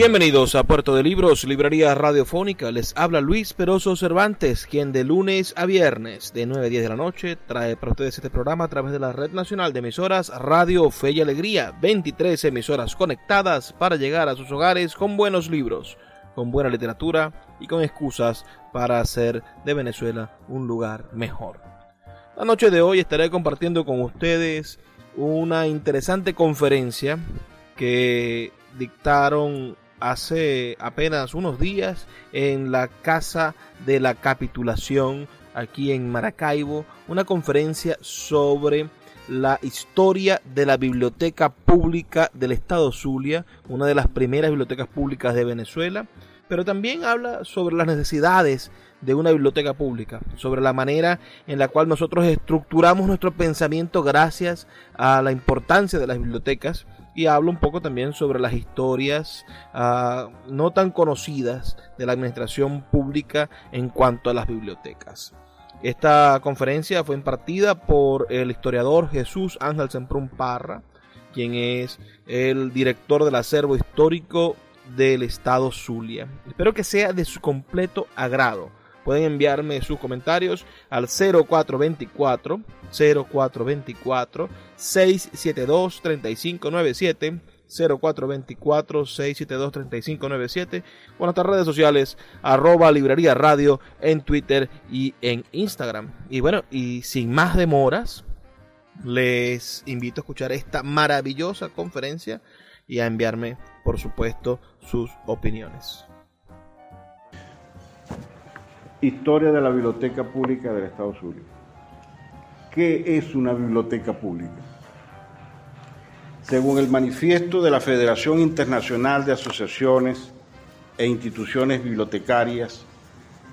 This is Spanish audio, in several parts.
Bienvenidos a Puerto de Libros, Librería Radiofónica. Les habla Luis Peroso Cervantes, quien de lunes a viernes de 9 a 10 de la noche trae para ustedes este programa a través de la Red Nacional de Emisoras Radio Fe y Alegría. 23 emisoras conectadas para llegar a sus hogares con buenos libros, con buena literatura y con excusas para hacer de Venezuela un lugar mejor. La noche de hoy estaré compartiendo con ustedes una interesante conferencia que dictaron hace apenas unos días en la Casa de la Capitulación aquí en Maracaibo, una conferencia sobre la historia de la Biblioteca Pública del Estado Zulia, una de las primeras bibliotecas públicas de Venezuela, pero también habla sobre las necesidades de una biblioteca pública, sobre la manera en la cual nosotros estructuramos nuestro pensamiento gracias a la importancia de las bibliotecas y habla un poco también sobre las historias uh, no tan conocidas de la administración pública en cuanto a las bibliotecas. Esta conferencia fue impartida por el historiador Jesús Ángel Semprún Parra, quien es el director del acervo histórico del estado Zulia. Espero que sea de su completo agrado Pueden enviarme sus comentarios al 0424 0424 672 3597 0424 672 3597 o nuestras redes sociales arroba librería radio en Twitter y en Instagram. Y bueno, y sin más demoras, les invito a escuchar esta maravillosa conferencia y a enviarme, por supuesto, sus opiniones. Historia de la Biblioteca Pública del Estado Zulia. ¿Qué es una biblioteca pública? Según el manifiesto de la Federación Internacional de Asociaciones e Instituciones Bibliotecarias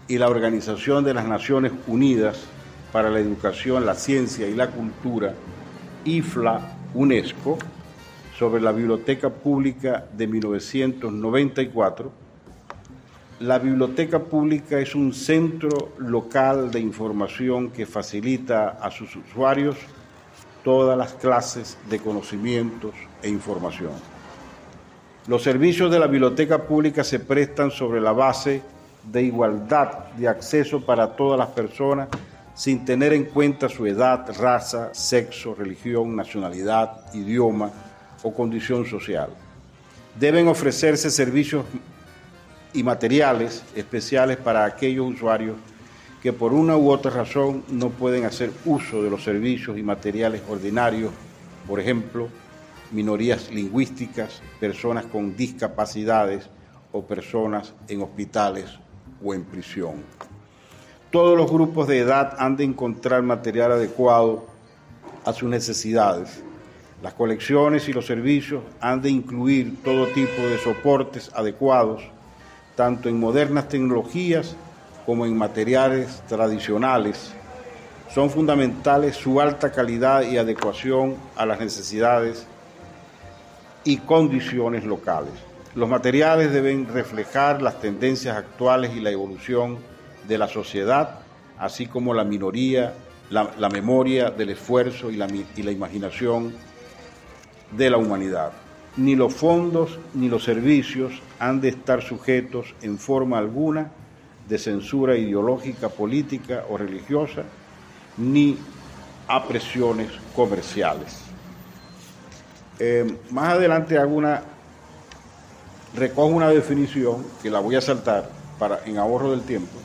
y la Organización de las Naciones Unidas para la Educación, la Ciencia y la Cultura, IFLA, UNESCO, sobre la Biblioteca Pública de 1994, la biblioteca pública es un centro local de información que facilita a sus usuarios todas las clases de conocimientos e información. Los servicios de la biblioteca pública se prestan sobre la base de igualdad de acceso para todas las personas sin tener en cuenta su edad, raza, sexo, religión, nacionalidad, idioma o condición social. Deben ofrecerse servicios y materiales especiales para aquellos usuarios que por una u otra razón no pueden hacer uso de los servicios y materiales ordinarios, por ejemplo, minorías lingüísticas, personas con discapacidades o personas en hospitales o en prisión. Todos los grupos de edad han de encontrar material adecuado a sus necesidades. Las colecciones y los servicios han de incluir todo tipo de soportes adecuados tanto en modernas tecnologías como en materiales tradicionales. Son fundamentales su alta calidad y adecuación a las necesidades y condiciones locales. Los materiales deben reflejar las tendencias actuales y la evolución de la sociedad, así como la minoría, la, memoria del esfuerzo y la, imaginación de la humanidad ni los fondos ni los servicios han de estar sujetos en forma alguna de censura ideológica, política o religiosa, ni a presiones comerciales. Eh, más adelante hago una recojo una definición que la voy a saltar para, en ahorro del tiempo,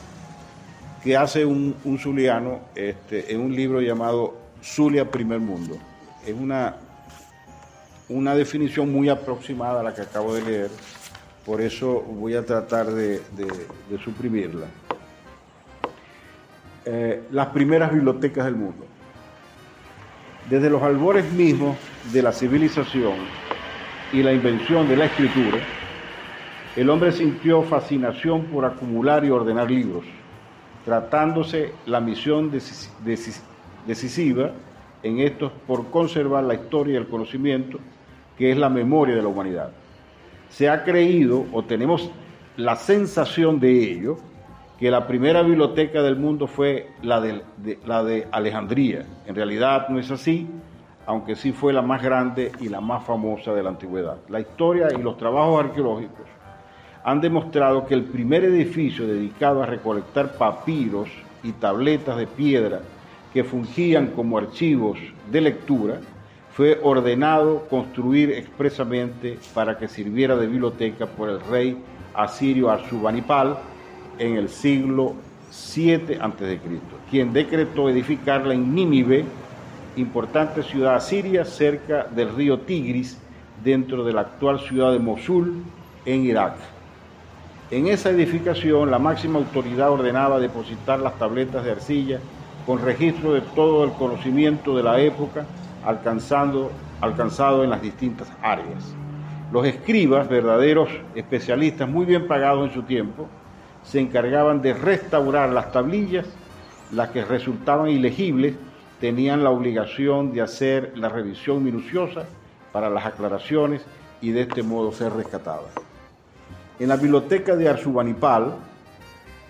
que hace un, zuliano este, en un libro llamado Zulia Primer Mundo. Es una, una definición muy aproximada a la que acabo de leer, por eso voy a tratar de, suprimirla. Eh, las primeras bibliotecas del mundo. Desde los albores mismos de la civilización y la invención de la escritura, el hombre sintió fascinación por acumular y ordenar libros, tratándose la misión decisiva en estos por conservar la historia y el conocimiento, que es la memoria de la humanidad. Se ha creído, o tenemos la sensación de ello, que la primera biblioteca del mundo fue la de, la de Alejandría. En realidad no es así, aunque sí fue la más grande y la más famosa de la antigüedad. La historia y los trabajos arqueológicos han demostrado que el primer edificio dedicado a recolectar papiros y tabletas de piedra que fungían como archivos de lectura fue ordenado construir expresamente para que sirviera de biblioteca por el rey asirio Arsubanipal en el siglo 7 a.C., quien decretó edificarla en Nínive, importante ciudad asiria cerca del río Tigris, dentro de la actual ciudad de Mosul, en Irak. En esa edificación, la máxima autoridad ordenaba depositar las tabletas de arcilla con registro de todo el conocimiento de la época alcanzando, alcanzado en las distintas áreas. Los escribas, verdaderos especialistas muy bien pagados en su tiempo, se encargaban de restaurar las tablillas, las que resultaban ilegibles tenían la obligación de hacer la revisión minuciosa para las aclaraciones y de este modo ser rescatadas. En la biblioteca de Arsubanipal,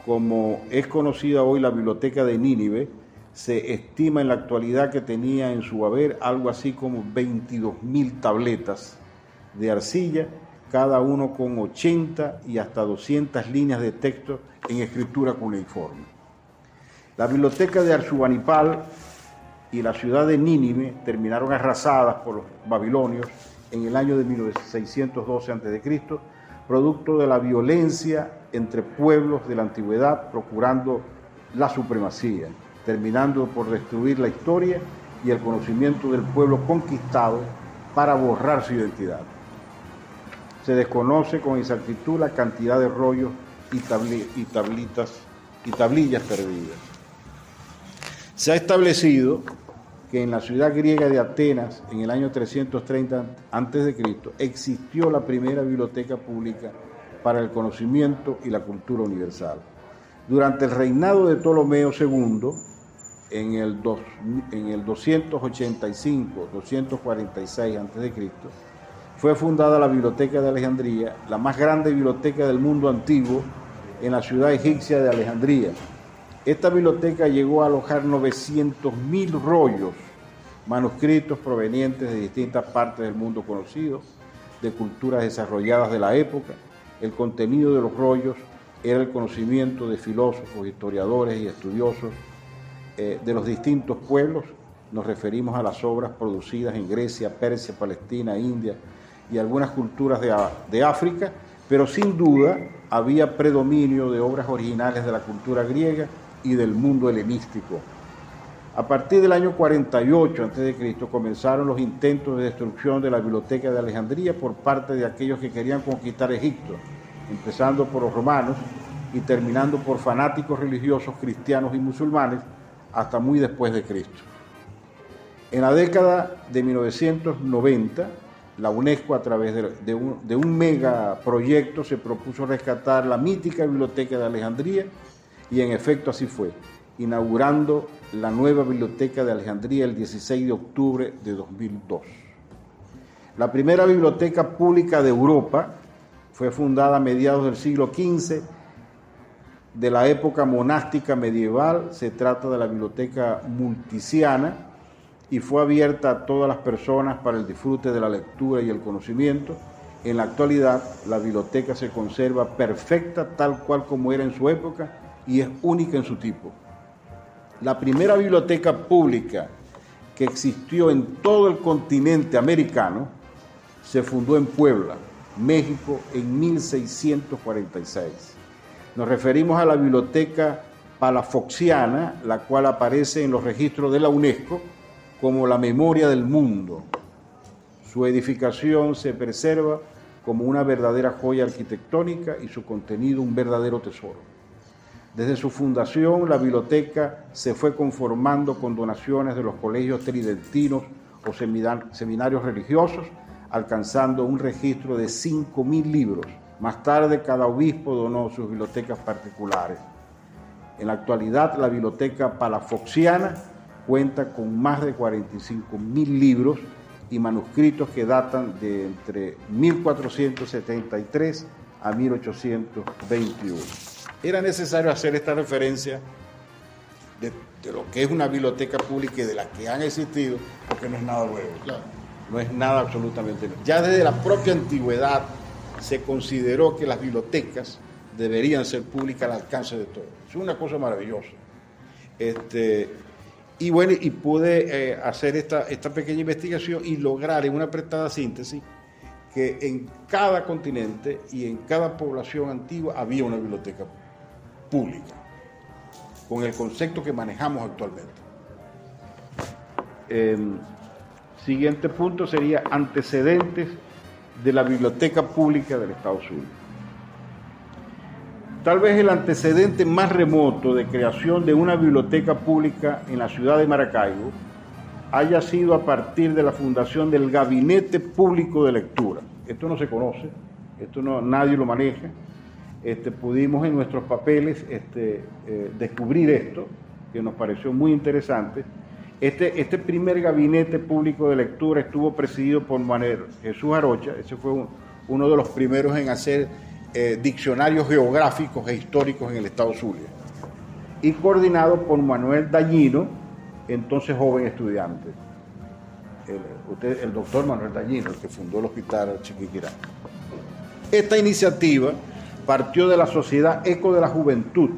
como es conocida hoy la biblioteca de Nínive, se estima en la actualidad que tenía en su haber algo así como 22 mil tabletas de arcilla, cada uno con 80 y hasta 200 líneas de texto en escritura cuneiforme. La biblioteca de Arsubanipal y la ciudad de Nínive terminaron arrasadas por los babilonios en el año de 1612 a.C., producto de la violencia entre pueblos de la antigüedad procurando la supremacía, terminando por destruir la historia y el conocimiento del pueblo conquistado para borrar su identidad. Se desconoce con exactitud la cantidad de rollos y, tablitas y tablillas perdidas. Se ha establecido que en la ciudad griega de Atenas, en el año 330 a.C., existió la primera biblioteca pública para el conocimiento y la cultura universal. Durante el reinado de Ptolomeo II, en el, en el 285-246 a.C., fue fundada la Biblioteca de Alejandría, la más grande biblioteca del mundo antiguo, en la ciudad egipcia de Alejandría, esta biblioteca llegó a alojar 900.000 rollos, manuscritos provenientes de distintas partes del mundo conocido, de culturas desarrolladas de la época. El contenido de los rollos era el conocimiento de filósofos, historiadores y estudiosos eh, de los distintos pueblos. Nos referimos a las obras producidas en Grecia, Persia, Palestina, India y algunas culturas de, de África, pero sin duda había predominio de obras originales de la cultura griega y del mundo helenístico. A partir del año 48 a.C. comenzaron los intentos de destrucción de la biblioteca de Alejandría por parte de aquellos que querían conquistar Egipto, empezando por los romanos y terminando por fanáticos religiosos cristianos y musulmanes hasta muy después de Cristo. En la década de 1990, la UNESCO a través de, un, de un megaproyecto se propuso rescatar la mítica biblioteca de Alejandría y en efecto así fue, inaugurando la nueva biblioteca de Alejandría el 16 de octubre de 2002. La primera biblioteca pública de Europa fue fundada a mediados del siglo XV de la época monástica medieval, se trata de la biblioteca multiciana y fue abierta a todas las personas para el disfrute de la lectura y el conocimiento. En la actualidad la biblioteca se conserva perfecta tal cual como era en su época y es única en su tipo. La primera biblioteca pública que existió en todo el continente americano se fundó en Puebla México, en 1646. Nos referimos a la biblioteca palafoxiana, la cual aparece en los registros de la UNESCO como la memoria del mundo. Su edificación se preserva como una verdadera joya arquitectónica y su contenido un verdadero tesoro. Desde su fundación, la biblioteca se fue conformando con donaciones de los colegios tridentinos o seminarios religiosos, alcanzando un registro de 5.000 libros. Más tarde, cada obispo donó sus bibliotecas particulares. En la actualidad, la biblioteca palafoxiana cuenta con más de 45.000 libros y manuscritos que datan de entre 1473 a 1821. Era necesario hacer esta referencia de, lo que es una biblioteca pública y de las que han existido, porque no es nada nuevo. No es nada absolutamente nuevo. Ya desde la propia antigüedad se consideró que las bibliotecas deberían ser públicas al alcance de todos. Es una cosa maravillosa. Este, y bueno, y pude eh, hacer esta, esta pequeña investigación y lograr en una apretada síntesis que en cada continente y en cada población antigua había una biblioteca pública, con el concepto que manejamos actualmente. Em, siguiente punto sería antecedentes de la biblioteca pública del Estados Unidos. Tal vez el antecedente más remoto de creación de una biblioteca pública en la ciudad de Maracaibo haya sido a partir de la fundación del Gabinete Público de Lectura. Esto no se conoce, esto no, nadie lo maneja. Este, pudimos en nuestros papeles este, eh, descubrir esto, que nos pareció muy interesante. Este, este primer gabinete público de lectura estuvo presidido por Manuel Jesús Arocha, ese fue uno de los primeros en hacer eh, diccionarios geográficos e históricos en el estado Zulia, y coordinado por Manuel Dañino, entonces joven estudiante. El, el doctor Manuel Dañino, el que fundó el Hospital Chiquiquirá. Esta iniciativa partió de la Sociedad Eco de la Juventud,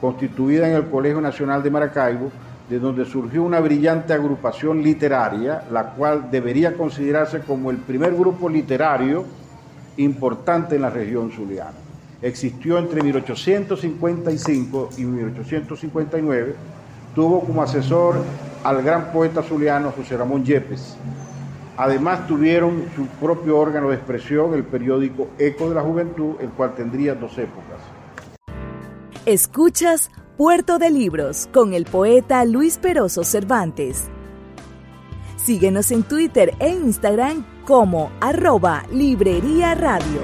constituida en el Colegio Nacional de Maracaibo, de donde surgió una brillante agrupación literaria, la cual debería considerarse como el primer grupo literario importante en la región zuliana. Existió entre 1855 y 1859, tuvo como asesor al gran poeta zuliano José Ramón Yepes. Además tuvieron su propio órgano de expresión, el periódico Eco de la Juventud, el cual tendría dos épocas. Escuchas Puerto de Libros con el poeta Luis Peroso Cervantes. Síguenos en Twitter e Instagram como arroba Librería Radio.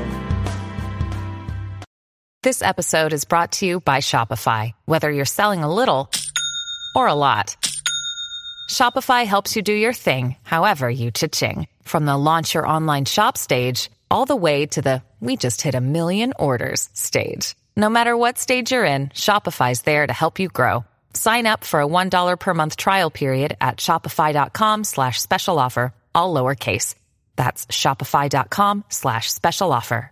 This episode is brought to you by Shopify. Whether you're selling a little or a lot, Shopify helps you do your thing, however you cha-ching. From the launch your online shop stage, all the way to the we just hit a million orders stage. No matter what stage you're in, Shopify's there to help you grow. Sign up for a $1 per month trial period at shopify.com slash special offer, all lowercase. That's shopify.com slash special offer.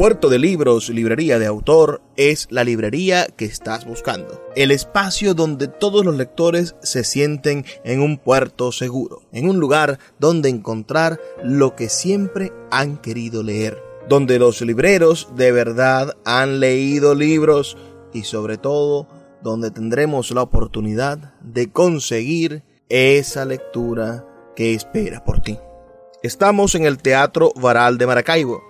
Puerto de Libros, librería de autor, es la librería que estás buscando. El espacio donde todos los lectores se sienten en un puerto seguro, en un lugar donde encontrar lo que siempre han querido leer, donde los libreros de verdad han leído libros y sobre todo donde tendremos la oportunidad de conseguir esa lectura que espera por ti. Estamos en el Teatro Varal de Maracaibo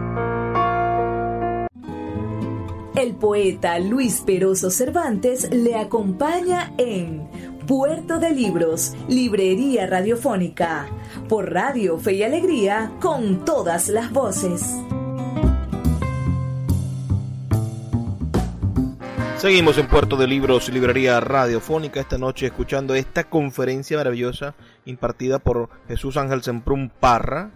El poeta Luis Peroso Cervantes le acompaña en Puerto de Libros, Librería Radiofónica, por Radio Fe y Alegría, con todas las voces. Seguimos en Puerto de Libros, Librería Radiofónica, esta noche escuchando esta conferencia maravillosa impartida por Jesús Ángel Semprún Parra,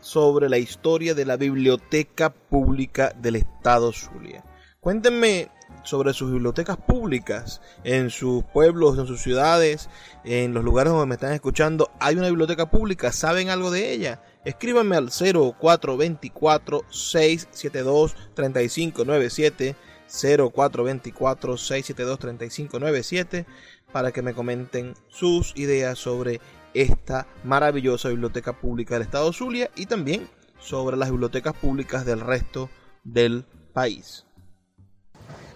sobre la historia de la Biblioteca Pública del Estado Zulia. Cuéntenme sobre sus bibliotecas públicas en sus pueblos, en sus ciudades, en los lugares donde me están escuchando. ¿Hay una biblioteca pública? ¿Saben algo de ella? Escríbanme al 0424-672-3597. 0424-672-3597 para que me comenten sus ideas sobre esta maravillosa biblioteca pública del Estado Zulia y también sobre las bibliotecas públicas del resto del país.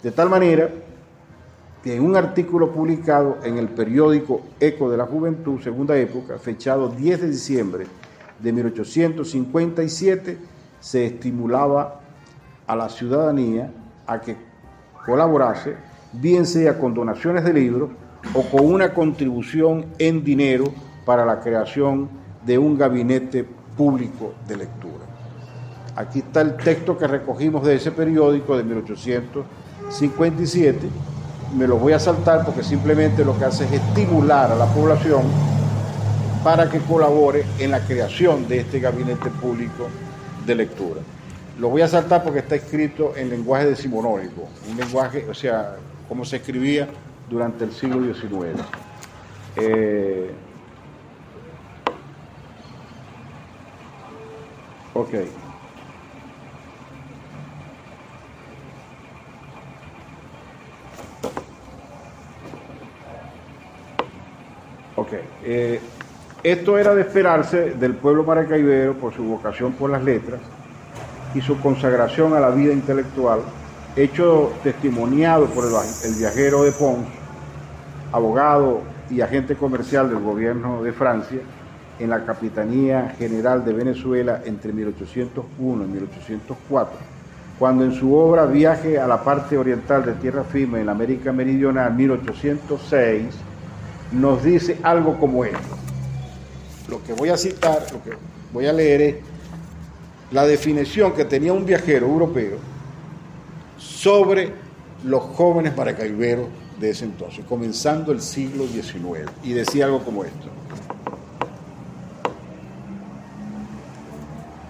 De tal manera que en un artículo publicado en el periódico Eco de la Juventud, segunda época, fechado 10 de diciembre de 1857, se estimulaba a la ciudadanía a que colaborase, bien sea con donaciones de libros o con una contribución en dinero para la creación de un gabinete público de lectura. Aquí está el texto que recogimos de ese periódico de 1857 57, me los voy a saltar porque simplemente lo que hace es estimular a la población para que colabore en la creación de este gabinete público de lectura. Lo voy a saltar porque está escrito en lenguaje decimonónico, un lenguaje, o sea, como se escribía durante el siglo XIX. Eh, ok. Ok. Eh, esto era de esperarse del pueblo maracaibero por su vocación por las letras y su consagración a la vida intelectual, hecho testimoniado por el, viajero de Pons, abogado y agente comercial del gobierno de Francia en la Capitanía General de Venezuela entre 1801 y 1804, cuando en su obra Viaje a la parte oriental de Tierra Firme en la América Meridional 1806, nos dice algo como esto. Lo que voy a citar, lo que voy a leer es la definición que tenía un viajero europeo sobre los jóvenes maracaiberos de ese entonces, comenzando el siglo XIX, y decía algo como esto.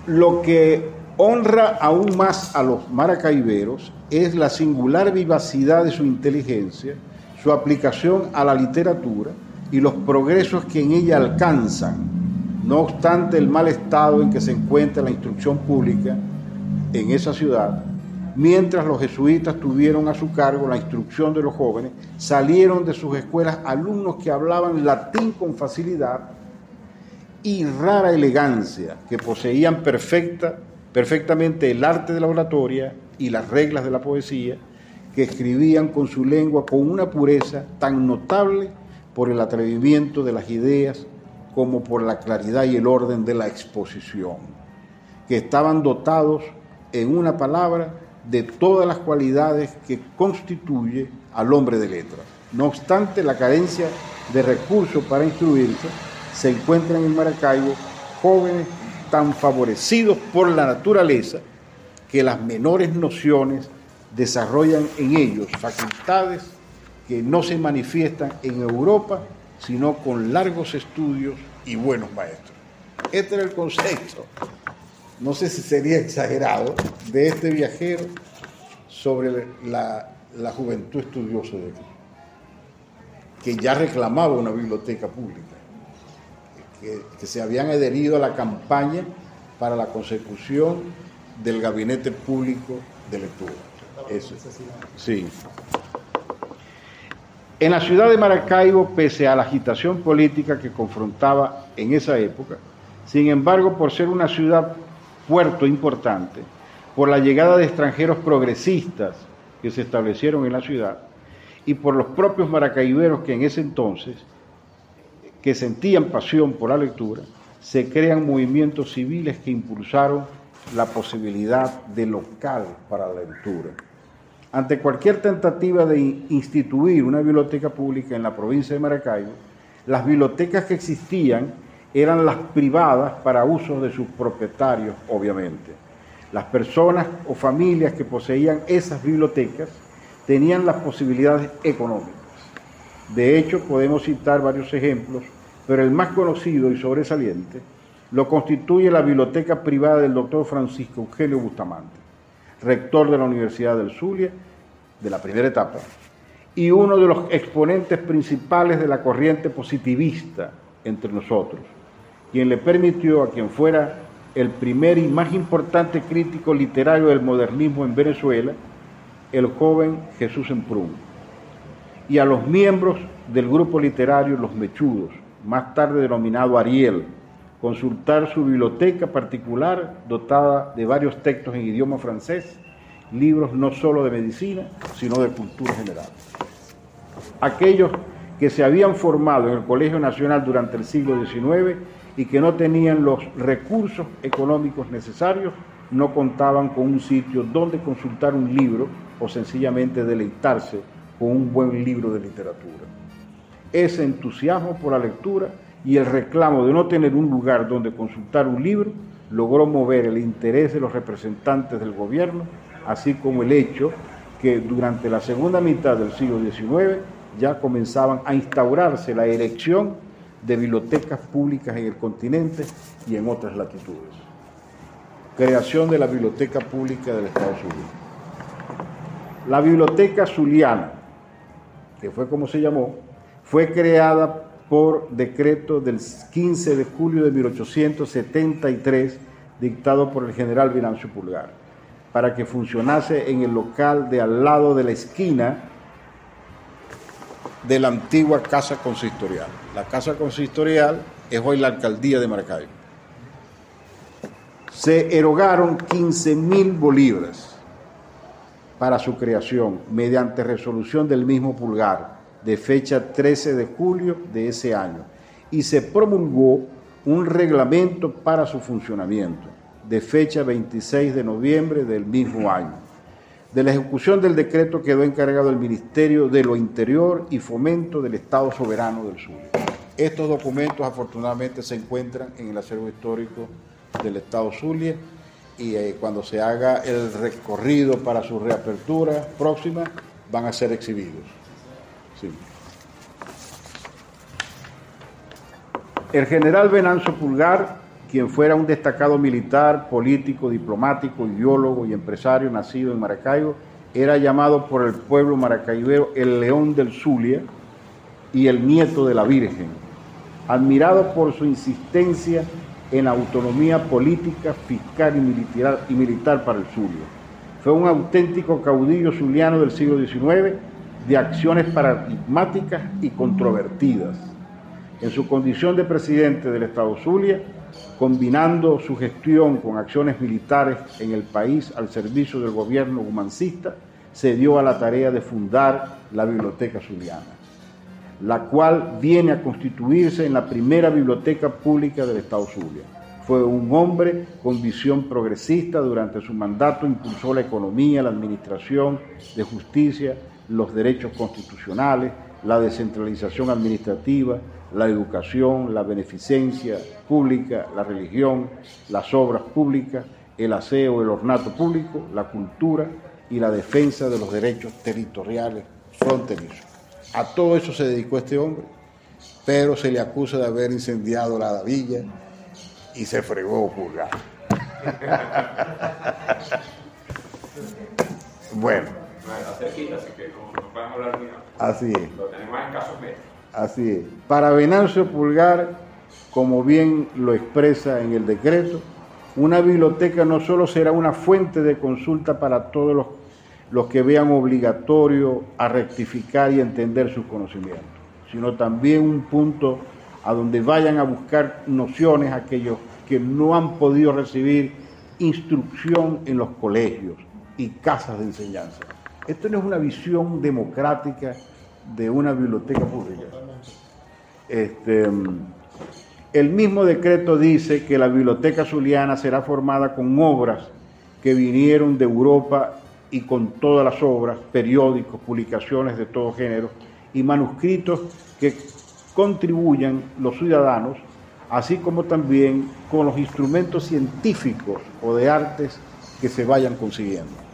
Lo que honra aún más a los maracaiberos es la singular vivacidad de su inteligencia, su aplicación a la literatura y los progresos que en ella alcanzan, no obstante el mal estado en que se encuentra la instrucción pública en esa ciudad, mientras los jesuitas tuvieron a su cargo la instrucción de los jóvenes, salieron de sus escuelas alumnos que hablaban latín con facilidad y rara elegancia, que poseían perfecta, perfectamente el arte de la oratoria y las reglas de la poesía, que escribían con su lengua con una pureza tan notable por el atrevimiento de las ideas como por la claridad y el orden de la exposición, que estaban dotados, en una palabra, de todas las cualidades que constituye al hombre de letras. No obstante la carencia de recursos para instruirse, se encuentran en Maracaibo jóvenes tan favorecidos por la naturaleza que las menores nociones desarrollan en ellos facultades que no se manifiestan en Europa, sino con largos estudios y buenos maestros. Este era el concepto, no sé si sería exagerado, de este viajero sobre la, juventud estudiosa de aquí, que ya reclamaba una biblioteca pública, que, que se habían adherido a la campaña para la consecución del gabinete público de lectura. Eso. Sí. En la ciudad de Maracaibo, pese a la agitación política que confrontaba en esa época, sin embargo, por ser una ciudad puerto importante, por la llegada de extranjeros progresistas que se establecieron en la ciudad y por los propios maracaiberos que en ese entonces, que sentían pasión por la lectura, se crean movimientos civiles que impulsaron la posibilidad de local para la lectura. Ante cualquier tentativa de instituir una biblioteca pública en la provincia de Maracaibo, las bibliotecas que existían eran las privadas para uso de sus propietarios, obviamente. Las personas o familias que poseían esas bibliotecas tenían las posibilidades económicas. De hecho, podemos citar varios ejemplos, pero el más conocido y sobresaliente lo constituye la biblioteca privada del doctor Francisco Eugenio Bustamante rector de la Universidad del Zulia, de la primera etapa, y uno de los exponentes principales de la corriente positivista entre nosotros, quien le permitió a quien fuera el primer y más importante crítico literario del modernismo en Venezuela, el joven Jesús Emprún, y a los miembros del grupo literario Los Mechudos, más tarde denominado Ariel, consultar su biblioteca particular dotada de varios textos en idioma francés, libros no solo de medicina, sino de cultura general. Aquellos que se habían formado en el Colegio Nacional durante el siglo XIX y que no tenían los recursos económicos necesarios, no contaban con un sitio donde consultar un libro o sencillamente deleitarse con un buen libro de literatura. Ese entusiasmo por la lectura y el reclamo de no tener un lugar donde consultar un libro logró mover el interés de los representantes del gobierno, así como el hecho que durante la segunda mitad del siglo XIX ya comenzaban a instaurarse la erección de bibliotecas públicas en el continente y en otras latitudes. Creación de la Biblioteca Pública del Estados Unidos. La Biblioteca Zuliana, que fue como se llamó, fue creada por decreto del 15 de julio de 1873, dictado por el general Venancio Pulgar, para que funcionase en el local de al lado de la esquina de la antigua Casa Consistorial. La Casa Consistorial es hoy la alcaldía de Maracaibo. Se erogaron 15 mil bolívares para su creación mediante resolución del mismo Pulgar de fecha 13 de julio de ese año y se promulgó un reglamento para su funcionamiento de fecha 26 de noviembre del mismo año. De la ejecución del decreto quedó encargado el Ministerio de lo Interior y Fomento del Estado Soberano del Sur. Estos documentos afortunadamente se encuentran en el acervo histórico del Estado Zulia y eh, cuando se haga el recorrido para su reapertura próxima van a ser exhibidos. El general Venancio Pulgar, quien fuera un destacado militar, político, diplomático, ideólogo y empresario nacido en Maracaibo, era llamado por el pueblo maracaibero el León del Zulia y el nieto de la Virgen, admirado por su insistencia en autonomía política, fiscal y militar, y militar para el Zulia. Fue un auténtico caudillo zuliano del siglo XIX de acciones paradigmáticas y controvertidas. En su condición de presidente del Estado Zulia, combinando su gestión con acciones militares en el país al servicio del gobierno humancista, se dio a la tarea de fundar la Biblioteca Zuliana, la cual viene a constituirse en la primera biblioteca pública del Estado Zulia. Fue un hombre con visión progresista, durante su mandato impulsó la economía, la administración de justicia, los derechos constitucionales, la descentralización administrativa, la educación, la beneficencia pública, la religión, las obras públicas, el aseo, el ornato público, la cultura y la defensa de los derechos territoriales fronterizos. A todo eso se dedicó este hombre, pero se le acusa de haber incendiado la villa y se fregó pulgar. bueno así que no, hablar Así es. Lo tenemos en casos Así es. Para Venancio Pulgar, como bien lo expresa en el decreto, una biblioteca no solo será una fuente de consulta para todos los, los que vean obligatorio a rectificar y entender sus conocimientos, sino también un punto a donde vayan a buscar nociones aquellos que no han podido recibir instrucción en los colegios y casas de enseñanza. Esto no es una visión democrática de una biblioteca pública. Este, el mismo decreto dice que la biblioteca zuliana será formada con obras que vinieron de Europa y con todas las obras, periódicos, publicaciones de todo género y manuscritos que contribuyan los ciudadanos, así como también con los instrumentos científicos o de artes que se vayan consiguiendo.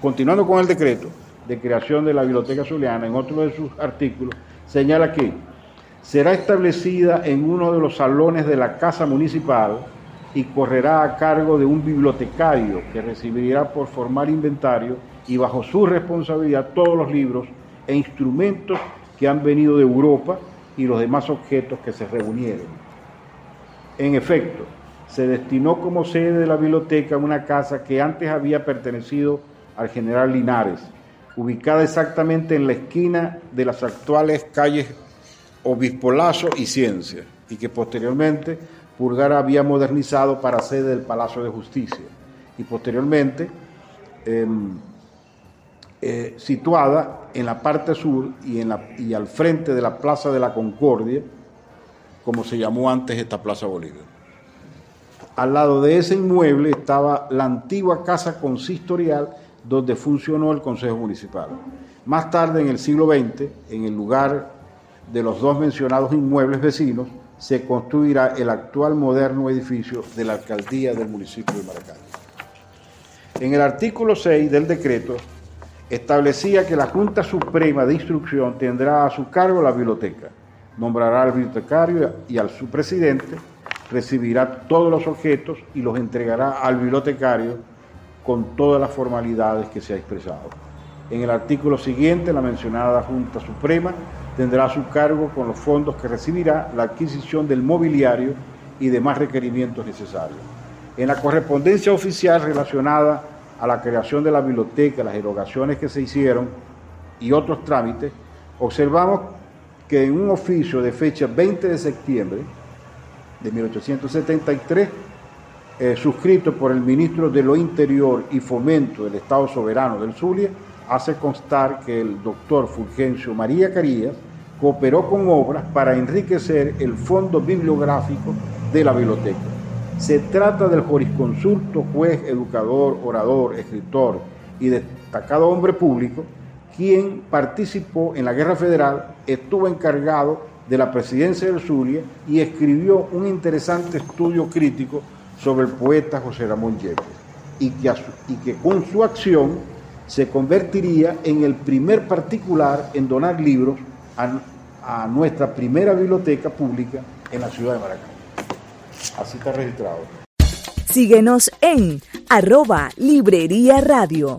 Continuando con el decreto de creación de la Biblioteca Zuliana, en otro de sus artículos, señala que será establecida en uno de los salones de la Casa Municipal y correrá a cargo de un bibliotecario que recibirá por formar inventario y bajo su responsabilidad todos los libros e instrumentos que han venido de Europa y los demás objetos que se reunieron. En efecto, se destinó como sede de la biblioteca una casa que antes había pertenecido al general Linares, ubicada exactamente en la esquina de las actuales calles Obispo Lazo y Ciencia, y que posteriormente Pulgar había modernizado para sede del Palacio de Justicia, y posteriormente em, eh, situada en la parte sur y, en la, y al frente de la Plaza de la Concordia, como se llamó antes esta Plaza Bolívar. Al lado de ese inmueble estaba la antigua casa consistorial donde funcionó el Consejo Municipal. Más tarde, en el siglo XX, en el lugar de los dos mencionados inmuebles vecinos, se construirá el actual moderno edificio de la alcaldía del municipio de Maracay. En el artículo 6 del decreto establecía que la Junta Suprema de Instrucción tendrá a su cargo la biblioteca, nombrará al bibliotecario y al su presidente, recibirá todos los objetos y los entregará al bibliotecario con todas las formalidades que se ha expresado. En el artículo siguiente, la mencionada Junta Suprema tendrá a su cargo con los fondos que recibirá la adquisición del mobiliario y demás requerimientos necesarios. En la correspondencia oficial relacionada a la creación de la biblioteca, las erogaciones que se hicieron y otros trámites, observamos que en un oficio de fecha 20 de septiembre de 1873, eh, suscrito por el ministro de lo Interior y Fomento del Estado Soberano del Zulia, hace constar que el doctor Fulgencio María Carías cooperó con obras para enriquecer el fondo bibliográfico de la biblioteca. Se trata del jurisconsulto, juez, educador, orador, escritor y destacado hombre público, quien participó en la Guerra Federal, estuvo encargado de la presidencia del Zulia y escribió un interesante estudio crítico sobre el poeta José Ramón Yepes y que, y que con su acción se convertiría en el primer particular en donar libros a, a nuestra primera biblioteca pública en la ciudad de Maracay. Así está registrado. Síguenos en arroba Librería Radio.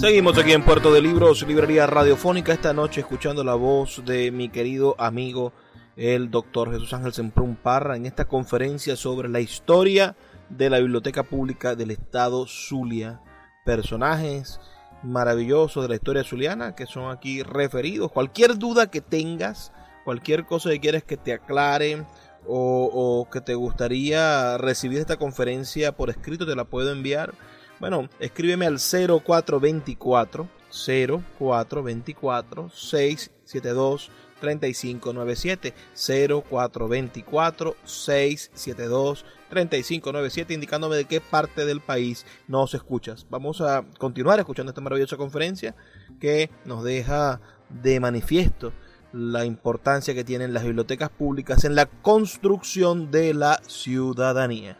Seguimos aquí en Puerto de Libros, Librería Radiofónica, esta noche escuchando la voz de mi querido amigo, el doctor Jesús Ángel Semprún Parra, en esta conferencia sobre la historia de la Biblioteca Pública del Estado Zulia personajes maravillosos de la historia zuliana que son aquí referidos. Cualquier duda que tengas, cualquier cosa que quieres que te aclare o, que te gustaría recibir esta conferencia por escrito, te la puedo enviar. Bueno, escríbeme al 0424 0424 672 3597 0424 672 3597 indicándome de qué parte del país nos escuchas. Vamos a continuar escuchando esta maravillosa conferencia que nos deja de manifiesto la importancia que tienen las bibliotecas públicas en la construcción de la ciudadanía.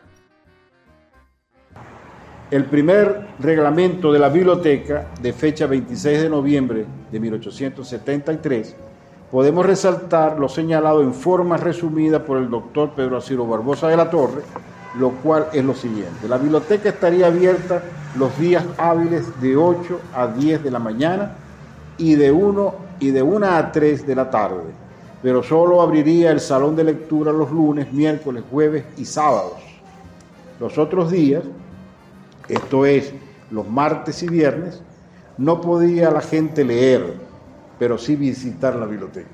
El primer reglamento de la biblioteca, de fecha 26 de noviembre de 1873, podemos resaltar lo señalado en forma resumida por el doctor Pedro Asiro Barbosa de la Torre, lo cual es lo siguiente. La biblioteca estaría abierta los días hábiles de 8 a 10 de la mañana y de 1 y de 1 a 3 de la tarde. pero solo abriría el salón de lectura los lunes, miércoles, jueves y sábados. Los otros días, esto es, los martes y viernes, no podía la gente leer, pero sí visitar la biblioteca.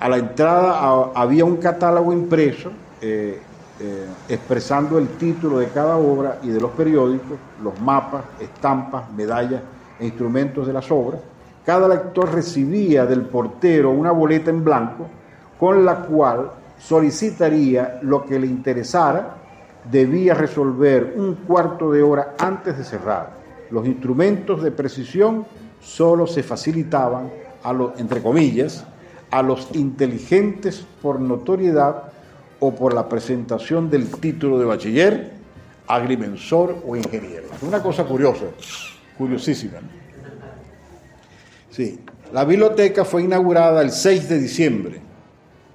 A la entrada había un catálogo impreso eh, eh, expresando el título de cada obra y de los periódicos, los mapas, estampas, medallas e instrumentos de las obras. Cada lector recibía del portero una boleta en blanco con la cual solicitaría lo que le interesara, debía resolver un cuarto de hora antes de cerrar. Los instrumentos de precisión solo se facilitaban, a entre comillas, a los inteligentes por notoriedad o por la presentación del título de bachiller, agrimensor o ingeniero. Una cosa curiosa, curiosísima. Sí, la biblioteca fue inaugurada el 6 de diciembre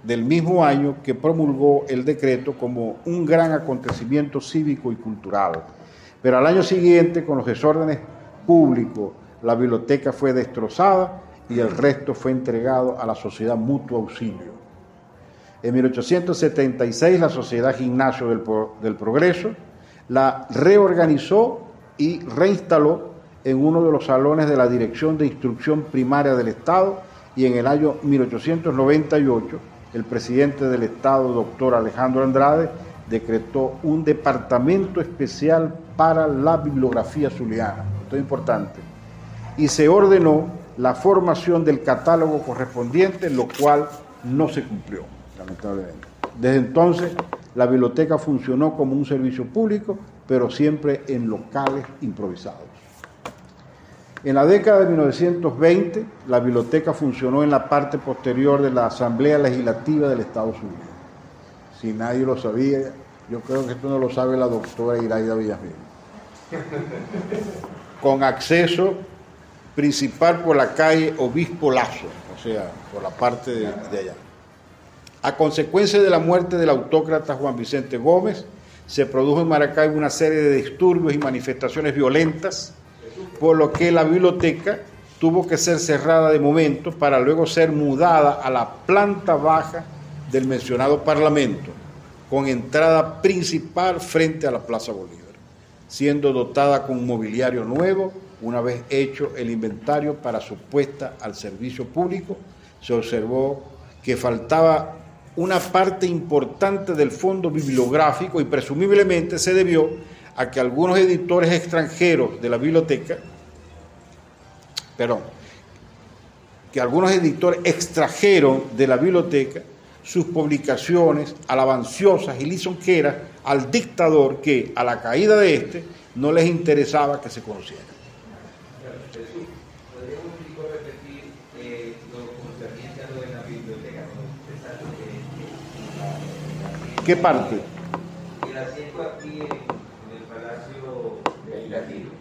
del mismo año que promulgó el decreto como un gran acontecimiento cívico y cultural. Pero al año siguiente, con los desórdenes públicos, la biblioteca fue destrozada y el resto fue entregado a la Sociedad Mutuo Auxilio. En 1876 la Sociedad Gimnasio del, Progreso la reorganizó y reinstaló en uno de los salones de la Dirección de Instrucción Primaria del Estado y en el año 1898 el presidente del Estado, doctor Alejandro Andrade, decretó un departamento especial para la bibliografía zuliana. Esto es importante. Y se ordenó la formación del catálogo correspondiente, lo cual no se cumplió lamentablemente. Desde entonces, la biblioteca funcionó como un servicio público, pero siempre en locales improvisados. En la década de 1920, la biblioteca funcionó en la parte posterior de la Asamblea Legislativa del Estados Unidos. Si nadie lo sabía, yo creo que esto no lo sabe la doctora Iraida Villamil. Con acceso principal por la calle Obispo Lazo, o sea, por la parte de allá. A consecuencia de la muerte del autócrata Juan Vicente Gómez, se produjo en Maracaibo una serie de disturbios y manifestaciones violentas, por lo que la biblioteca tuvo que ser cerrada de momento para luego ser mudada a la planta baja del mencionado Parlamento, con entrada principal frente a la Plaza Bolívar, siendo dotada con mobiliario nuevo una vez hecho el inventario para su puesta al servicio público. Se observó que faltaba una parte importante del fondo bibliográfico y presumiblemente se debió a que algunos editores extranjeros de la biblioteca, perdón, que algunos editores extrajeron de la biblioteca sus publicaciones alabanciosas y lisonjeras al dictador que a la caída de este no les interesaba que se conociera. qué parte? El asiento aquí en, el Palacio Legislativo.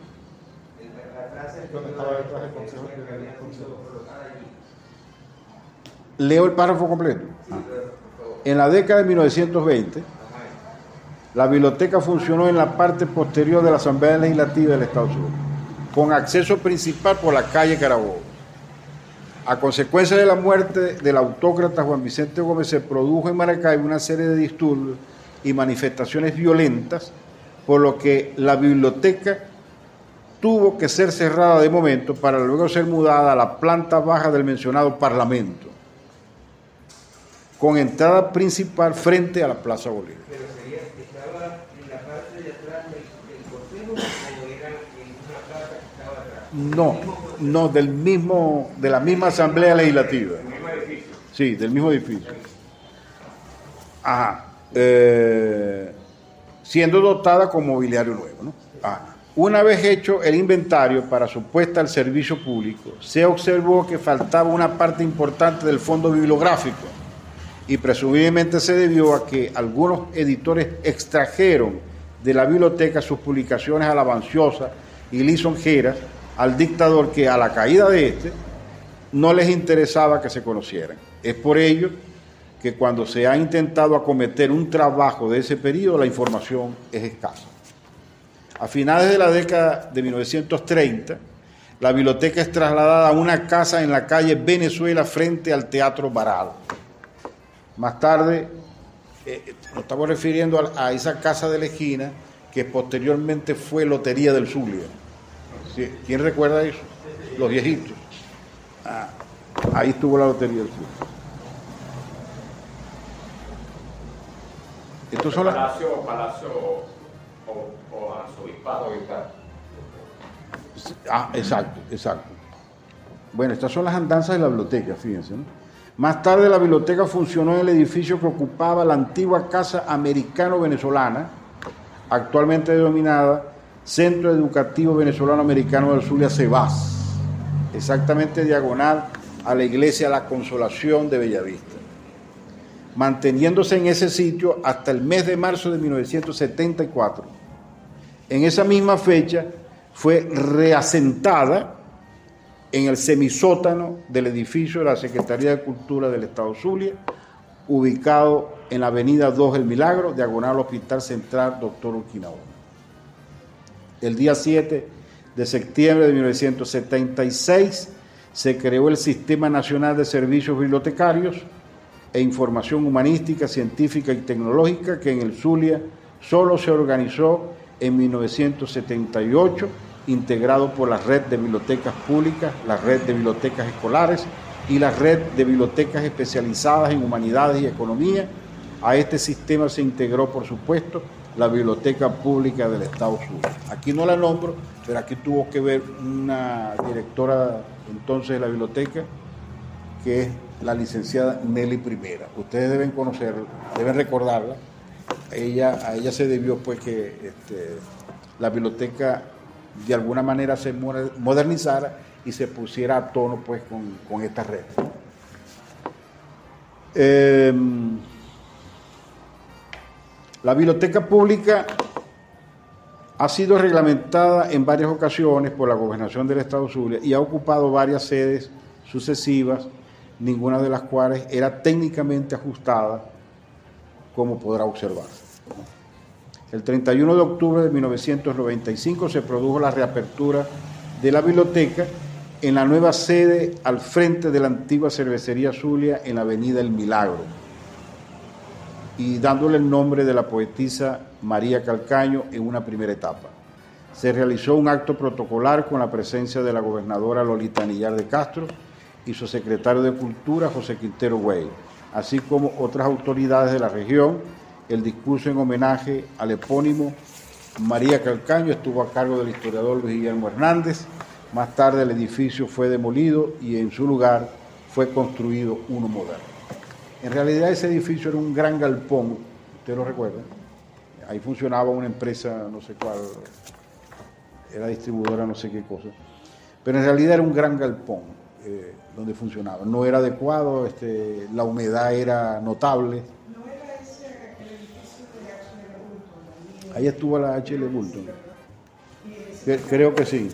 ¿Dónde estaba el traje consejo Leo el párrafo completo. En la década de 1920, la biblioteca funcionó en la parte posterior de la Asamblea Legislativa del Estado Sur, con acceso principal por la calle Carabobo. A consecuencia de la muerte del autócrata Juan Vicente Gómez se produjo en Maracaibo una serie de disturbios y manifestaciones violentas, por lo que la biblioteca tuvo que ser cerrada de momento para luego ser mudada a la planta baja del mencionado Parlamento, con entrada principal frente a la Plaza Bolívar. ¿Pero sería, estaba en la parte de atrás del, o era en una plaza que estaba atrás? No no, del mismo, de la misma Asamblea Legislativa. ¿Del mismo edificio? Sí, del mismo edificio. Ajá. Eh, siendo dotada con mobiliario nuevo. ¿no? Una vez hecho el inventario para su puesta al servicio público, se observó que faltaba una parte importante del fondo bibliográfico y presumiblemente se debió a que algunos editores extrajeron de la biblioteca sus publicaciones alabanciosas y lisonjeras al dictador que a la caída de este no les interesaba que se conocieran. Es por ello que cuando se ha intentado acometer un trabajo de ese periodo, la información es escasa. A finales de la década de 1930, la biblioteca es trasladada a una casa en la calle Venezuela frente al Teatro Baral. Más tarde, eh, nos estamos refiriendo a, esa casa de la que posteriormente fue Lotería del Zulia. ¿Quién recuerda eso? Los viejitos. Ah, ahí estuvo la Lotería del Zulia. Estos son Palacio o, Arzobispado. Ah, exacto, exacto. Bueno, estas son las andanzas de la biblioteca, fíjense. Más tarde la biblioteca funcionó en el edificio que ocupaba la antigua Casa Americano-Venezolana, actualmente denominada Centro Educativo Venezolano-Americano del Zulia Cebas, exactamente diagonal a la iglesia La Consolación de Bellavista, manteniéndose en ese sitio hasta el mes de marzo de 1974. En esa misma fecha fue reasentada en el semisótano del edificio de la Secretaría de Cultura del Estado Zulia, ubicado en la avenida 2 del Milagro, diagonal Hospital Central Doctor Urquinaona. El día 7 de septiembre de 1976 se creó el Sistema Nacional de Servicios Bibliotecarios e Información Humanística, Científica y Tecnológica, que en el Zulia solo se organizó en 1978 integrado por la red de bibliotecas públicas, la red de bibliotecas escolares y la red de bibliotecas especializadas en humanidades y economía. A este sistema se integró, por supuesto, la Biblioteca Pública del Estado Sur. Aquí no la nombro, pero aquí tuvo que ver una directora entonces de la biblioteca, que es la licenciada Nelly Primera. Ustedes deben conocerla, deben recordarla. Ella, a ella se debió pues que este, la biblioteca de alguna manera se modernizara y se pusiera a tono pues con, con esta red. Eh, la biblioteca pública ha sido reglamentada en varias ocasiones por la Gobernación del Estado Zulia y ha ocupado varias sedes sucesivas, ninguna de las cuales era técnicamente ajustada, como podrá observar. El 31 de octubre de 1995 se produjo la reapertura de la biblioteca en la nueva sede al frente de la antigua cervecería Zulia en la avenida El Milagro y dándole el nombre de la poetisa María Calcaño en una primera etapa. Se realizó un acto protocolar con la presencia de la gobernadora Lolita Nillar de Castro y su secretario de Cultura José Quintero Güey, así como otras autoridades de la región el discurso en homenaje al epónimo María Calcaño estuvo a cargo del historiador Luis Guillermo Hernández. Más tarde el edificio fue demolido y en su lugar fue construido uno moderno. En realidad ese edificio era un gran galpón, usted lo recuerda. Ahí funcionaba una empresa, no sé cuál, era distribuidora, no sé qué cosa. Pero en realidad era un gran galpón eh, donde funcionaba. No era adecuado, este, la humedad era notable Ahí estuvo la HL Bulton. Creo que sí.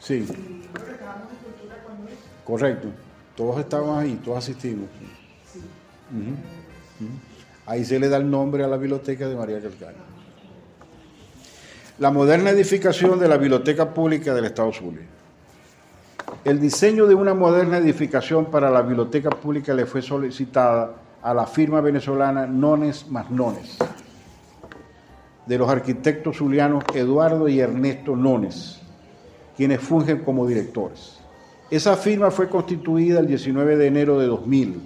Sí. Correcto. Todos estábamos ahí, todos asistimos. Ahí se le da el nombre a la biblioteca de María Calcaño. La moderna edificación de la Biblioteca Pública del Estado Zulia. El diseño de una moderna edificación para la Biblioteca Pública le fue solicitada a la firma venezolana Nones más Nones, de los arquitectos zulianos Eduardo y Ernesto Nones, quienes fungen como directores. Esa firma fue constituida el 19 de enero de 2000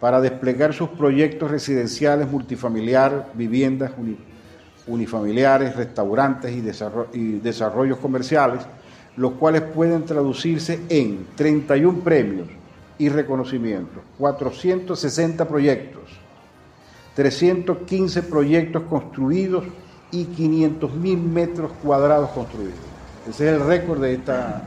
para desplegar sus proyectos residenciales multifamiliar, viviendas unifamiliares, restaurantes y, y desarrollos comerciales, los cuales pueden traducirse en 31 premios, y reconocimiento, 460 proyectos, 315 proyectos construidos y 500 mil metros cuadrados construidos. Ese es el récord de esta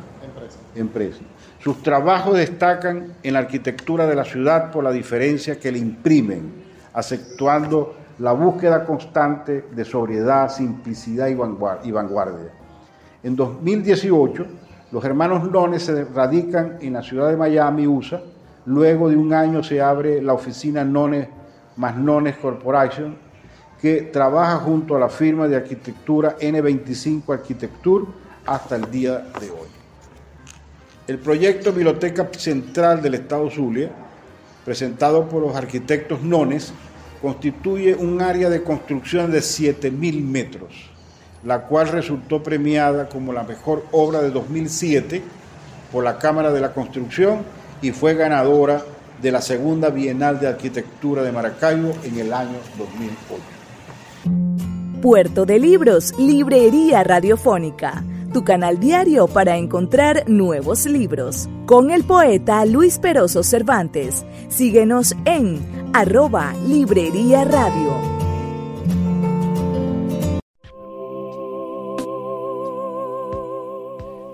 empresa. Sus trabajos destacan en la arquitectura de la ciudad por la diferencia que le imprimen, acentuando la búsqueda constante de sobriedad, simplicidad y vanguardia. En 2018, los hermanos Nones se radican en la ciudad de Miami, USA. Luego de un año se abre la oficina Nones más Nones Corporation, que trabaja junto a la firma de arquitectura N25 Arquitecture hasta el día de hoy. El proyecto Biblioteca Central del Estado Zulia, presentado por los arquitectos Nones, constituye un área de construcción de 7.000 metros, la cual resultó premiada como la mejor obra de 2007 por la Cámara de la Construcción y fue ganadora de la segunda Bienal de Arquitectura de Maracaibo en el año 2008. Puerto de Libros, Librería Radiofónica tu canal diario para encontrar nuevos libros. Con el poeta Luis Peroso Cervantes. Síguenos en arroba Librería Radio.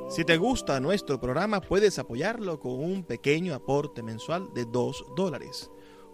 Si te gusta nuestro programa, puedes apoyarlo con un pequeño aporte mensual de 2 dólares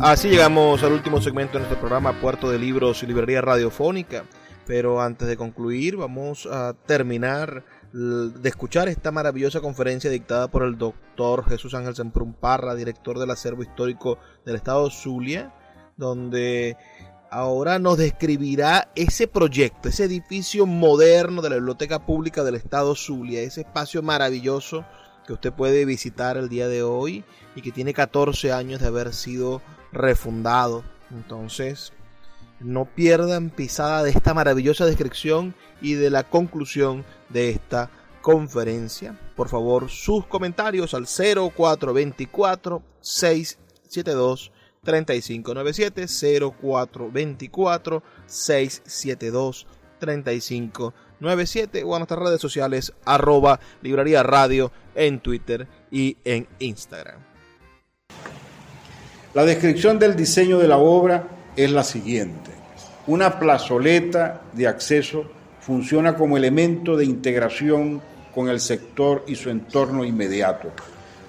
Así llegamos al último segmento de nuestro programa Puerto de Libros y Librería Radiofónica. Pero antes de concluir, vamos a terminar de escuchar esta maravillosa conferencia dictada por el doctor Jesús Ángel Semprún Parra, director del acervo histórico del estado Zulia, donde ahora nos describirá ese proyecto, ese edificio moderno de la Biblioteca Pública del estado Zulia, ese espacio maravilloso que usted puede visitar el día de hoy y que tiene 14 años de haber sido refundado. Entonces, no pierdan pisada de esta maravillosa descripción y de la conclusión de esta conferencia. Por favor, sus comentarios al 0424 672 3597 0424 672 3597 o a nuestras redes sociales arroba librería radio en Twitter y en Instagram. La descripción del diseño de la obra es la siguiente. Una plazoleta de acceso funciona como elemento de integración con el sector y su entorno inmediato,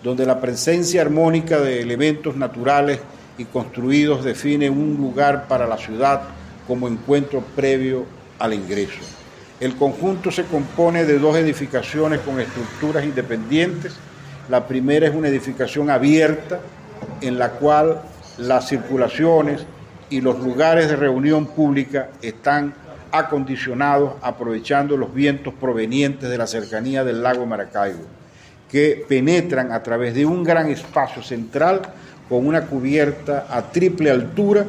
donde la presencia armónica de elementos naturales y construidos define un lugar para la ciudad como encuentro previo al ingreso. El conjunto se compone de dos edificaciones con estructuras independientes. La primera es una edificación abierta en la cual las circulaciones y los lugares de reunión pública están acondicionados aprovechando los vientos provenientes de la cercanía del lago Maracaibo, que penetran a través de un gran espacio central con una cubierta a triple altura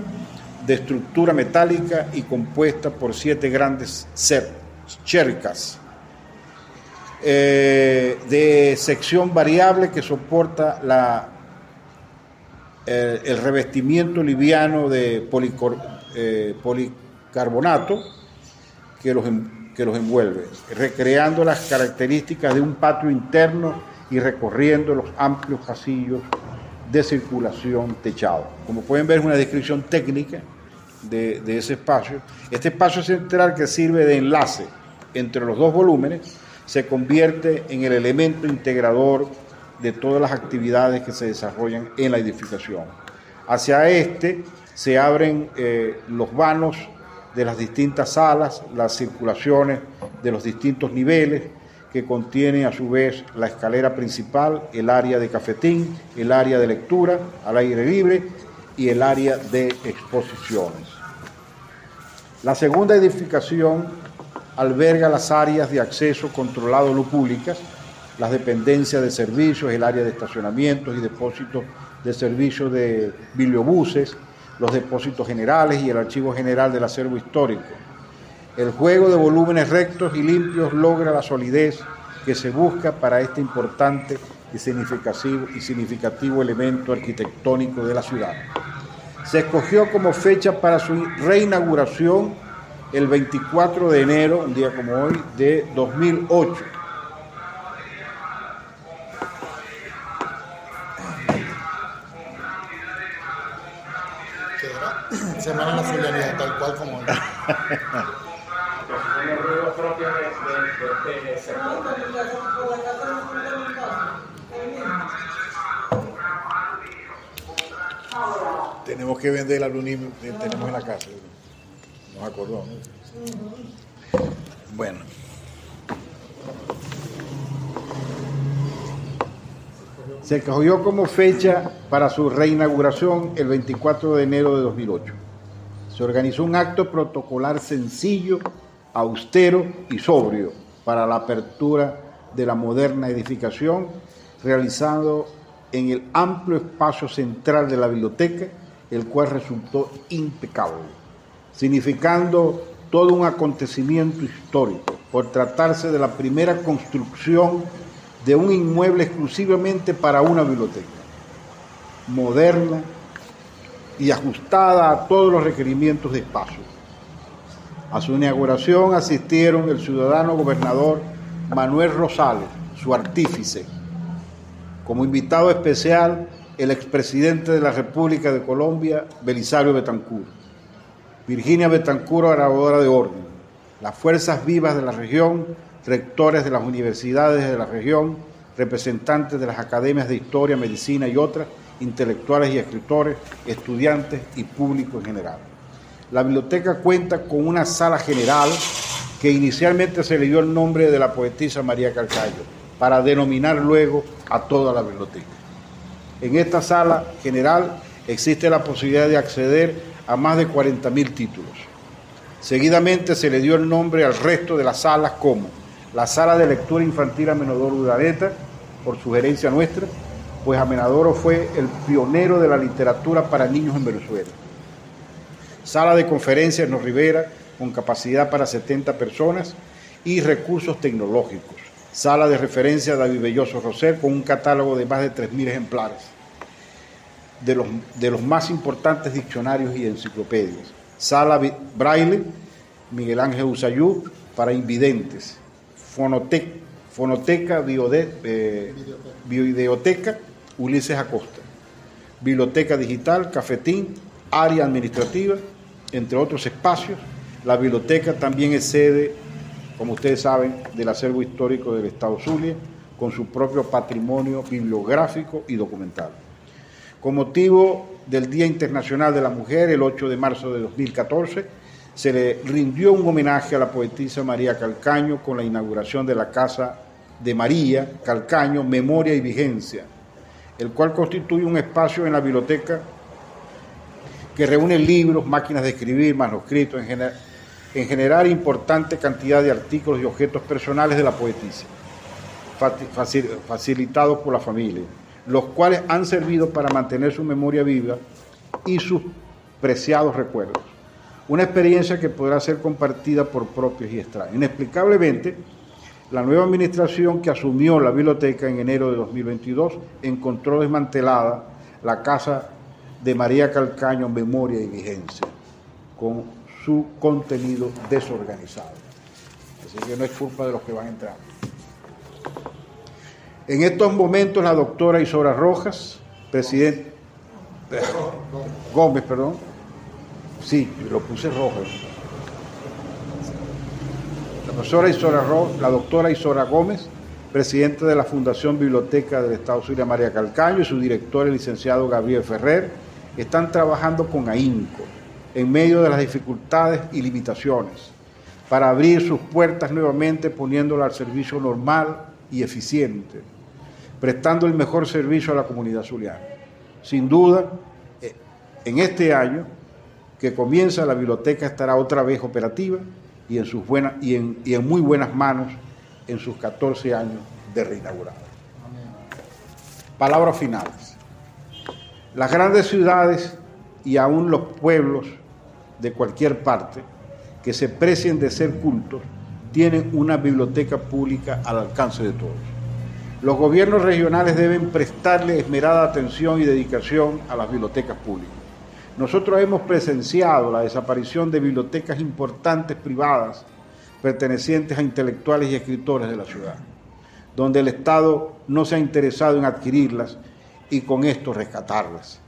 de estructura metálica y compuesta por siete grandes chercas eh, de sección variable que soporta la el, revestimiento liviano de eh, policarbonato que los, que los envuelve, recreando las características de un patio interno y recorriendo los amplios pasillos de circulación techado. Como pueden ver es una descripción técnica de, de, ese espacio. Este espacio central que sirve de enlace entre los dos volúmenes se convierte en el elemento integrador de todas las actividades que se desarrollan en la edificación. Hacia este se abren eh, los vanos de las distintas salas, las circulaciones de los distintos niveles, que contienen a su vez la escalera principal, el área de cafetín, el área de lectura al aire libre y el área de exposiciones. La segunda edificación alberga las áreas de acceso controlado no públicas, las dependencias de servicios, el área de estacionamientos y depósitos de servicios de bibliobuses, los depósitos generales y el archivo general del acervo histórico. El juego de volúmenes rectos y limpios logra la solidez que se busca para este importante y significativo, y significativo elemento arquitectónico de la ciudad. Se escogió como fecha para su reinauguración el 24 de enero, un día como hoy, de 2008. Semana la solidaridad, tal cual como hoy. Tenemos que vender el aluminio que tenemos en la casa. Nos acordó. Bueno. Se escogió como fecha para su reinauguración el 24 de enero de 2008. Se organizó un acto protocolar sencillo, austero y sobrio para la apertura de la moderna edificación, realizado en el amplio espacio central de la biblioteca, el cual resultó impecable, significando todo un acontecimiento histórico, por tratarse de la primera construcción de un inmueble exclusivamente para una biblioteca, moderna y ajustada a todos los requerimientos de espacio. A su inauguración asistieron el ciudadano gobernador Manuel Rosales, su artífice, como invitado especial el expresidente de la República de Colombia, Belisario Betancur, Virginia Betancur, grabadora de orden, las fuerzas vivas de la región, rectores de las universidades de la región, representantes de las academias de historia, medicina y otras, intelectuales y escritores, estudiantes y público en general. La biblioteca cuenta con una sala general que inicialmente se le dio el nombre de la poetisa María Calcayo, para denominar luego a toda la biblioteca. En esta sala general existe la posibilidad de acceder a más de 40.000 títulos. Seguidamente se le dio el nombre al resto de las salas como la Sala de Lectura Infantil Amenodoro Urdaneta, por sugerencia nuestra, pues Amenadoro fue el pionero de la literatura para niños en Venezuela. Sala de conferencias No Rivera, con capacidad para 70 personas y recursos tecnológicos. Sala de referencia David Belloso Roser, con un catálogo de más de 3.000 ejemplares de los, de los más importantes diccionarios y enciclopedias. Sala Braille, Miguel Ángel Usayú, para invidentes. Fonoteca, Biode, eh, Ulises Acosta. Biblioteca Digital, Cafetín, Área Administrativa, entre otros espacios. La biblioteca también es sede, como ustedes saben, del acervo histórico del Estado Zulia, con su propio patrimonio bibliográfico y documental. Con motivo del Día Internacional de la Mujer, el 8 de marzo de 2014, se le rindió un homenaje a la poetisa María Calcaño con la inauguración de la Casa de María Calcaño, Memoria y Vigencia, el cual constituye un espacio en la biblioteca que reúne libros, máquinas de escribir, manuscritos, en, en general importante cantidad de artículos y objetos personales de la poetisa, facilitados por la familia, los cuales han servido para mantener su memoria viva y sus preciados recuerdos. Una experiencia que podrá ser compartida por propios y extraños. Inexplicablemente, la nueva administración que asumió la biblioteca en enero de 2022 encontró desmantelada la casa de María Calcaño Memoria y Vigencia, con su contenido desorganizado. Así que no es culpa de los que van entrando. En estos momentos la doctora Isora Rojas, presidente Gómez, perdón, sí, lo puse rojo. La doctora Isora Gómez, presidenta de la Fundación Biblioteca del Estado Zulia María Calcaño y su director, el licenciado Gabriel Ferrer, están trabajando con ahínco en medio de las dificultades y limitaciones para abrir sus puertas nuevamente poniéndola al servicio normal y eficiente, prestando el mejor servicio a la comunidad zuliana. Sin duda, eh, en este año que comienza la biblioteca estará otra vez operativa y en, sus buenas, y en, muy buenas manos en sus 14 años de reinaugurada. Palabras finales. Las grandes ciudades y aún los pueblos de cualquier parte que se precien de ser cultos tienen una biblioteca pública al alcance de todos. Los gobiernos regionales deben prestarle esmerada atención y dedicación a las bibliotecas públicas. Nosotros hemos presenciado la desaparición de bibliotecas importantes privadas pertenecientes a intelectuales y escritores de la ciudad, donde el Estado no se ha interesado en adquirirlas y con esto rescatarlas.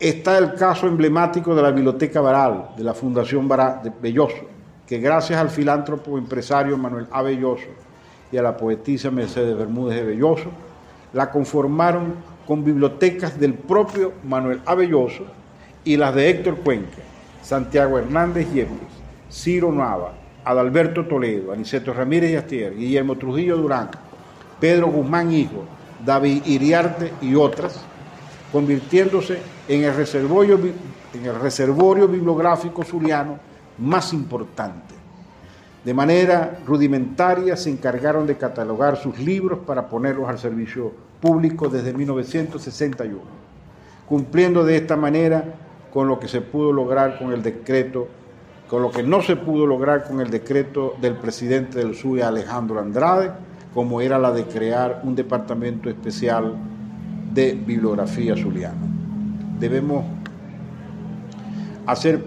Está el caso emblemático de la Biblioteca Baral, de la Fundación Baral de Belloso, que gracias al filántropo empresario Manuel A. Belloso y a la poetisa Mercedes Bermúdez de Belloso, la conformaron con bibliotecas del propio Manuel A. Belloso y las de Héctor Cuenca, Santiago Hernández Yepes, Ciro Nava, Adalberto Toledo, Aniceto Ramírez y Guillermo Trujillo Durán, Pedro Guzmán Hijo, David Iriarte y otras, convirtiéndose en el reservorio, bibliográfico zuliano más importante. De manera rudimentaria se encargaron de catalogar sus libros para ponerlos al servicio público desde 1961, cumpliendo de esta manera con lo que se pudo lograr con el decreto, con lo que no se pudo lograr con el decreto del presidente del SUE Alejandro Andrade, como era la de crear un departamento especial de bibliografía zuliana. Debemos hacer,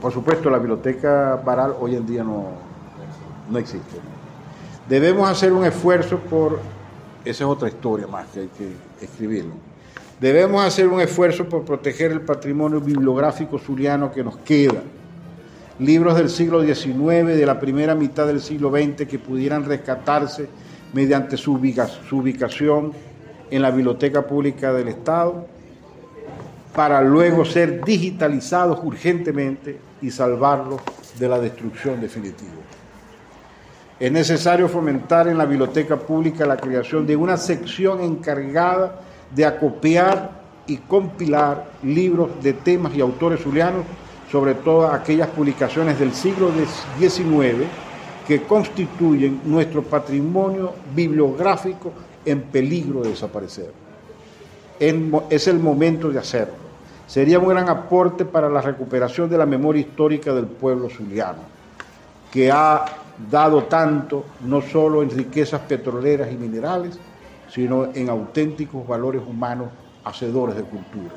por supuesto, la biblioteca Baral hoy en día no, no existe. Debemos hacer un esfuerzo por, esa es otra historia más que hay que escribirlo. Debemos hacer un esfuerzo por proteger el patrimonio bibliográfico zuliano que nos queda. Libros del siglo XIX, de la primera mitad del siglo XX, que pudieran rescatarse mediante su ubicación en la Biblioteca Pública del Estado para luego ser digitalizados urgentemente y salvarlos de la destrucción definitiva. Es necesario fomentar en la biblioteca pública la creación de una sección encargada de acopiar y compilar libros de temas y autores zulianos, sobre todo aquellas publicaciones del siglo XIX que constituyen nuestro patrimonio bibliográfico en peligro de desaparecer. Es el momento de hacerlo. Sería un gran aporte para la recuperación de la memoria histórica del pueblo zuliano, que ha dado tanto no solo en riquezas petroleras y minerales, sino en auténticos valores humanos hacedores de cultura.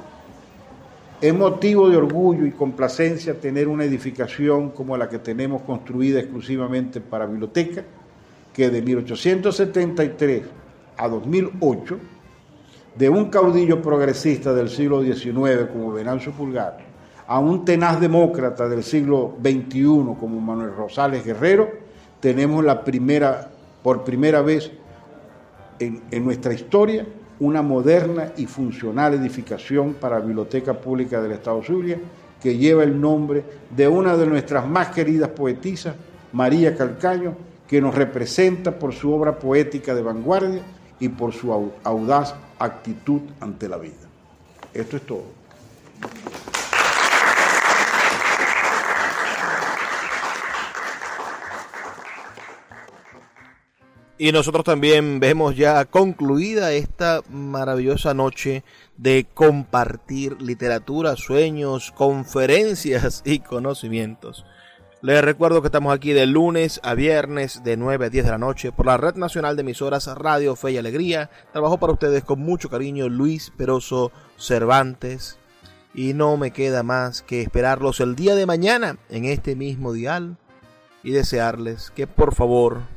Es motivo de orgullo y complacencia tener una edificación como la que tenemos construida exclusivamente para biblioteca, que de 1873 a 2008 de un caudillo progresista del siglo XIX como Venancio Pulgar a un tenaz demócrata del siglo XXI como Manuel Rosales Guerrero, tenemos la primera, por primera vez en, nuestra historia, una moderna y funcional edificación para la Biblioteca Pública del Estado Zulia que lleva el nombre de una de nuestras más queridas poetisas, María Calcaño, que nos representa por su obra poética de vanguardia y por su audaz actitud ante la vida. Esto es todo. Y nosotros también vemos ya concluida esta maravillosa noche de compartir literatura, sueños, conferencias y conocimientos. Les recuerdo que estamos aquí de lunes a viernes de 9 a 10 de la noche por la Red Nacional de Emisoras Radio Fe y Alegría. Trabajo para ustedes con mucho cariño Luis Peroso Cervantes. Y no me queda más que esperarlos el día de mañana en este mismo dial y desearles que por favor